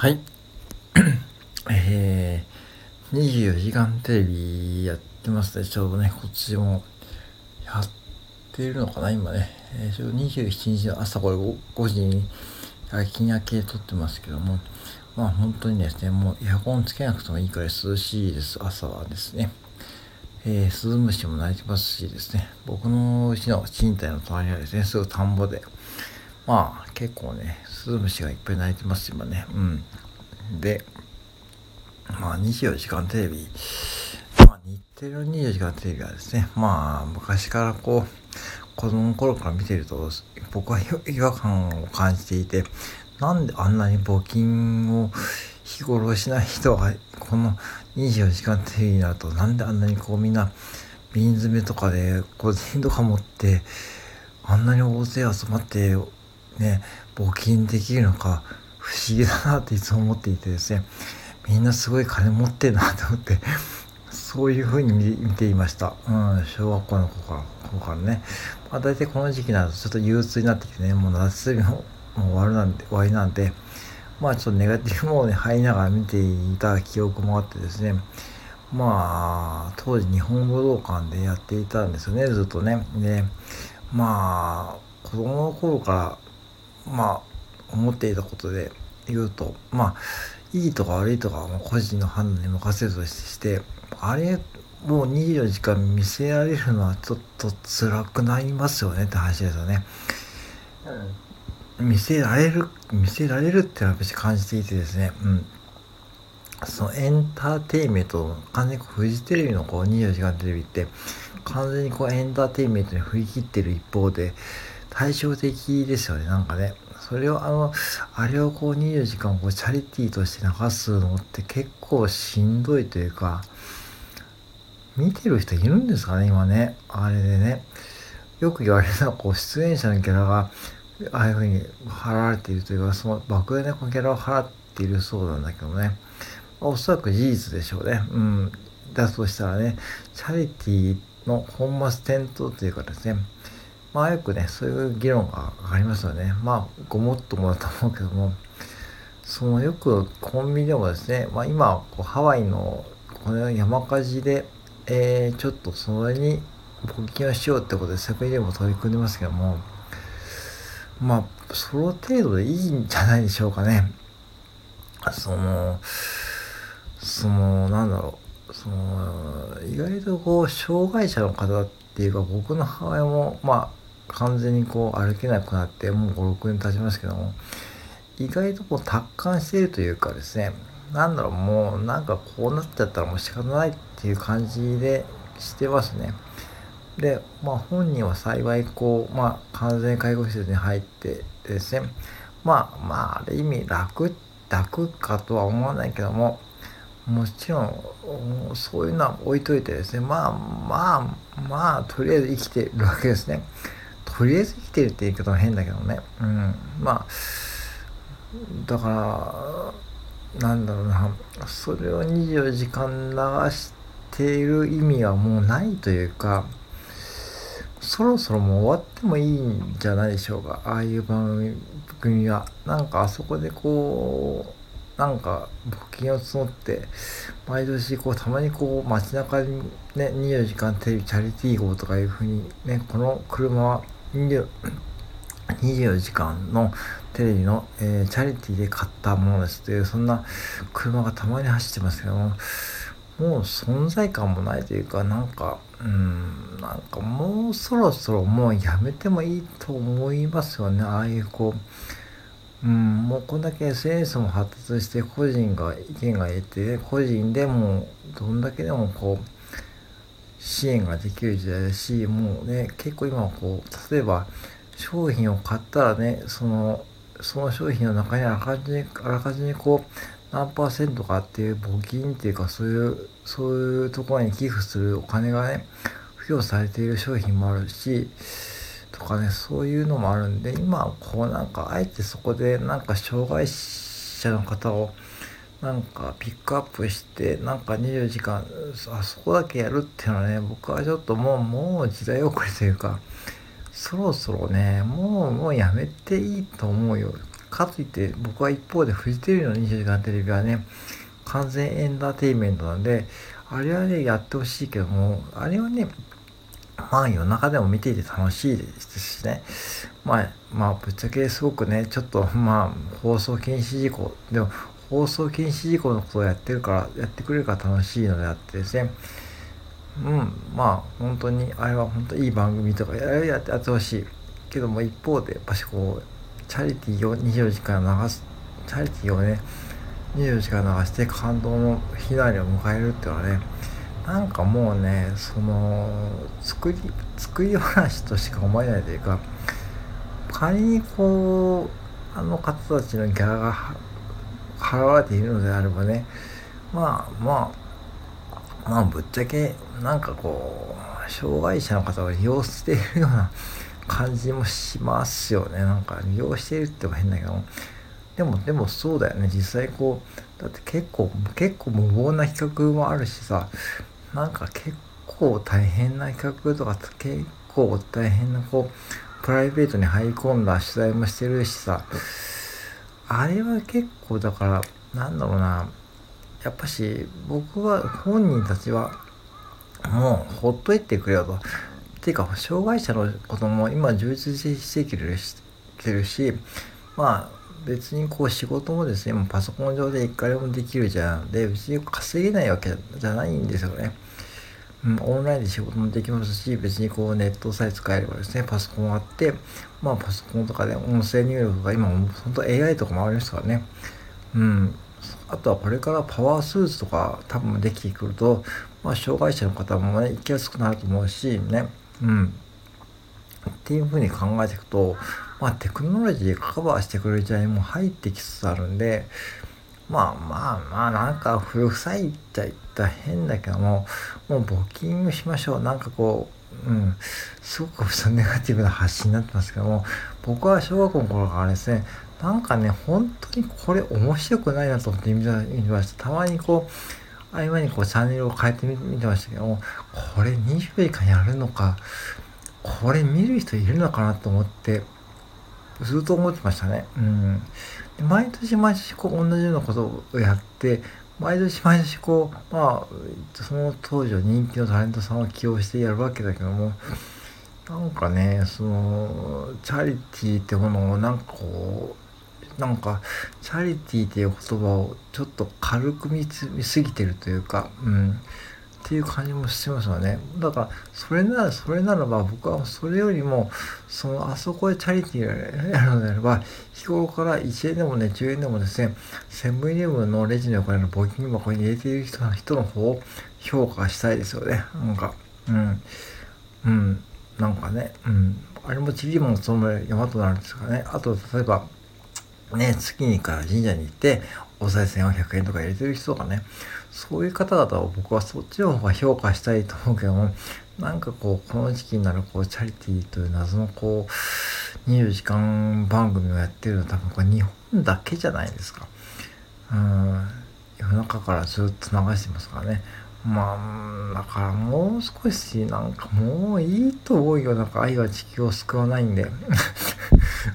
はい。えー、24時間テレビやってますね。ちょうどね、こっちもやってるのかな、今ね。えー、ちょうど27日の朝これ 5, 5時に夜勤明け撮ってますけども、まあ本当にですね、もうエアコンつけなくてもいいくらい涼しいです、朝はですね。えー、スズムシも鳴いてますしですね、僕のうちの賃貸の隣はですね、すぐ田んぼで、まあ結構ね、スズムシがいっぱい鳴いてます今ね。うん。で、まあ24時間テレビ、まあ日テレの24時間テレビはですね、まあ昔からこう、子供の頃から見てると、僕は違和感を感じていて、なんであんなに募金を日頃しない人が、この24時間テレビになると、なんであんなにこうみんな、瓶詰めとかで小銭とか持って、あんなに大勢集まってね、募金できるのか不思議だなっていつも思っていてですね、みんなすごい金持ってんなと思って、そういうふうに見ていました。うん、小学校の子から、子からね。まあ大体この時期になるとちょっと憂鬱になってきてね、もう夏休みももう終わるなんで、終わりなんで、まあちょっとネガティブモードに入りながら見ていた記憶もあってですね、まあ、当時日本武道館でやっていたんですよね、ずっとね。で、まあ、子供の頃からまあ思っていたことで言うとまあいいとか悪いとかは個人の判断に任せるとしてあれもう24時間見せられるのはちょっと辛くなりますよねって話ですよね。見せられる見せられるってのは私感じていてですね、うん、そのエンターテインメント完全にフジテレビのこう24時間テレビって完全にこうエンターテインメントに振り切ってる一方で対照的ですよね、なんかね。それをあの、あれをこう24時間こうチャリティーとして流すのって結構しんどいというか、見てる人いるんですかね、今ね。あれでね。よく言われるのは、こう、出演者のキャラが、ああいうふうに払われているというか、その爆弾でこのキャラを払っているそうなんだけどね。おそらく事実でしょうね。うん。だとしたらね、チャリティーの本末転倒というかですね、まあよくね、そういう議論がありますよね。まあ、ごもっともだと思うけども、そのよくコンビニでもですね、まあ今、こうハワイのこの山火事で、えー、ちょっとそれに募金をしようってことでセブンイレブン取り組んでますけども、まあ、その程度でいいんじゃないでしょうかね。その、その、なんだろう、その、意外とこう、障害者の方っていうか、僕の母親も、まあ、完全にこう歩けなくなってもう56年経ちますけども意外とこう達観しているというかですねなんだろうもうなんかこうなっちゃったらもう仕方ないっていう感じでしてますねでまあ本人は幸いこうまあ完全介護施設に入ってですねまあまあある意味楽楽かとは思わないけどももちろんそういうのは置いといてですねまあまあまあとりあえず生きてるわけですね。とりあえず生きてるって言い方は変だけどね。うん。まあ、だから、なんだろうな、それを24時間流している意味はもうないというか、そろそろもう終わってもいいんじゃないでしょうか。ああいう番組は。なんかあそこでこう、なんか募金を募って、毎年こう、たまにこう、街中にね、24時間テレビチャリティー号とかいうふうにね、この車は24時間のテレビの、えー、チャリティーで買ったものですというそんな車がたまに走ってますけどももう存在感もないというかなんかうんなんかもうそろそろもうやめてもいいと思いますよね。ああいうこううんもうこんだけ SNS も発達して個人が意見が得て個人でもどんだけでもこう支援ができる時代だしもうね結構今こう例えば商品を買ったらねそのその商品の中にあらかじめあらかじめこう何パーセントかっていう募金っていうかそういうそういうところに寄付するお金がね付与されている商品もあるしとかねそういうのもあるんで今こうなんかあえてそこでなんか障害者の方をなんかピックアップしてなんか24時間あそこだけやるっていうのはね僕はちょっともうもう時代遅れというかそろそろねもうもうやめていいと思うよ。かといって僕は一方でフジテレビの24時間テレビはね完全エンターテインメントなんであれはねやってほしいけどもあれはねまあ夜中でも見ていて楽しいですしね。まあまあぶっちゃけすごくねちょっとまあ放送禁止事項でも放送禁止事項のことをやってるからやってくれるから楽しいのであってですね。うんまあ本当にあれは本当いい番組とかややってほしい。けども一方でやっぱしこうチャリティーを24時間流すチャリティーをね24時間流して感動のひなりを迎えるっていうのはねなんかもうねその作り作り話としか思えないというか仮にこうあの方たちのギャラが払われているのであればね。まあまあまあぶっちゃけなんかこう障害者の方を利用しているような感じもしますよね。なんか利用しているって言う変だけどでもでもそうだよね。実際こうだって結構結構無謀な企画もあるしさ。なんか結構大変な企画とか結構大変なこうプライベートに入り込んだ取材もしてるしさ。あれは結構だからなんだろうなやっぱし僕は本人たちはもうほっといてくれよと。っていうか障害者のことも今充実してきてるしまあ別にこう仕事もですね、パソコン上でいくらでもできるじゃん。で、別に稼げないわけじゃないんですよね。うん、オンラインで仕事もできますし、別にこうネットさえ使えればですね、パソコンあって、まあパソコンとかで音声入力が今も本当 AI とかもありますからね。うん。あとはこれからパワースーツとか多分できてくると、まあ障害者の方もね、行きやすくなると思うし、ね。うん。っていうふうに考えていくと、まあ、テクノロジーでカバーしてくれる時代も入ってきつつあるんで、まあまあまあ、なんか古臭いっちゃ言ったら変だけども、もう募金をしましょう。なんかこう、うん、すごくネガティブな発信になってますけども、僕は小学校の頃からですね、なんかね、本当にこれ面白くないなと思って見てました。たまにこう、合間にこうチャンネルを変えてみてましたけども、これ20時間やるのか、これ見る人いるのかなと思って、ずっと思ってましたね。うん。毎年毎年こう同じようなことをやって、毎年毎年こう、まあ、その当時は人気のタレントさんを起用してやるわけだけども、なんかね、その、チャリティーってものをなんかこう、なんか、チャリティーっていう言葉をちょっと軽く見すぎてるというか、うん。っていう感じもしてますよね。だから、それなら、それならば、僕はそれよりも、その、あそこでチャリティーやるのであれば、日頃から1円でもね、10円でもですね、セブンイレブンのレジのお金の募金箱に入れている人の人の方を評価したいですよね。なんか、うん。うん。なんかね、うん。あれもちりもその山となるんですかね。あと、例えば、ね、月にから神社に行って、お賽銭を100円とか入れてる人とかね、そういう方々を僕はそっちの方が評価したいと思うけども、なんかこう、この時期になるこう、チャリティーという謎のこう、24時間番組をやってるのは多分これ日本だけじゃないですか。うん、夜中からずっと流してますからね。まあ、だからもう少しなんかもういいと思うよ。なんか愛は地球を救わないんで。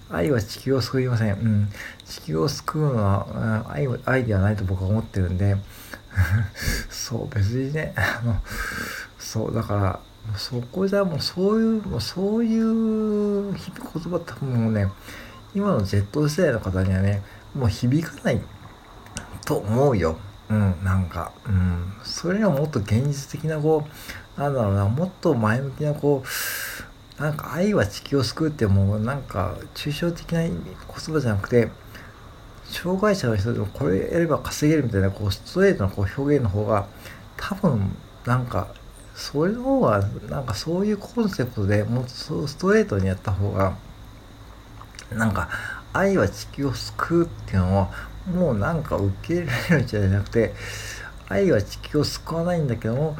愛は地球を救いません。うん。地球を救うのは愛愛ではないと僕は思ってるんで、そう別にねあのそうだからそこじゃもうそういうもうそういう言葉多分もうね今の Z 世代の方にはねもう響かないと思うよ。うん、なんか、うん、それにはもっと現実的なこうなんだろうなもっと前向きなこうなんか愛は地球を救うってもうなんか抽象的な言葉じゃなくて障害者の人でもこれやれば稼げるみたいなこうストレートなこう表現の方が多分なんかそれの方がなんかそういうコンセプトでもっとストレートにやった方がなんか愛は地球を救うっていうのはもうなんか受け入れられるんじゃなくて愛は地球を救わないんだけども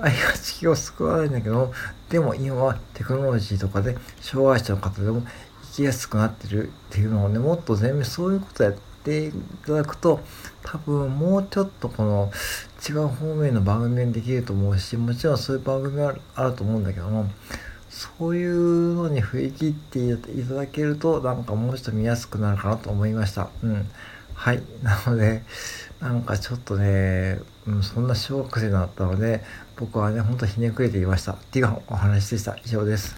愛は地球を救わないんだけどでも今はテクノロジーとかで障害者の方でも生きやすくなってるっていうのをねもっと全部そういうことやっていただくと多分もうちょっとこの違う方面の番組にできると思うしもちろんそういう番組はあると思うんだけどもそういうのに振り切っていただけるとなんかもうちょっと見やすくなるかなと思いました。うん。はい。なのでなんかちょっとね、うん、そんな小学生だったので僕はねほんとひねくれていました。っていうお話でした。以上です。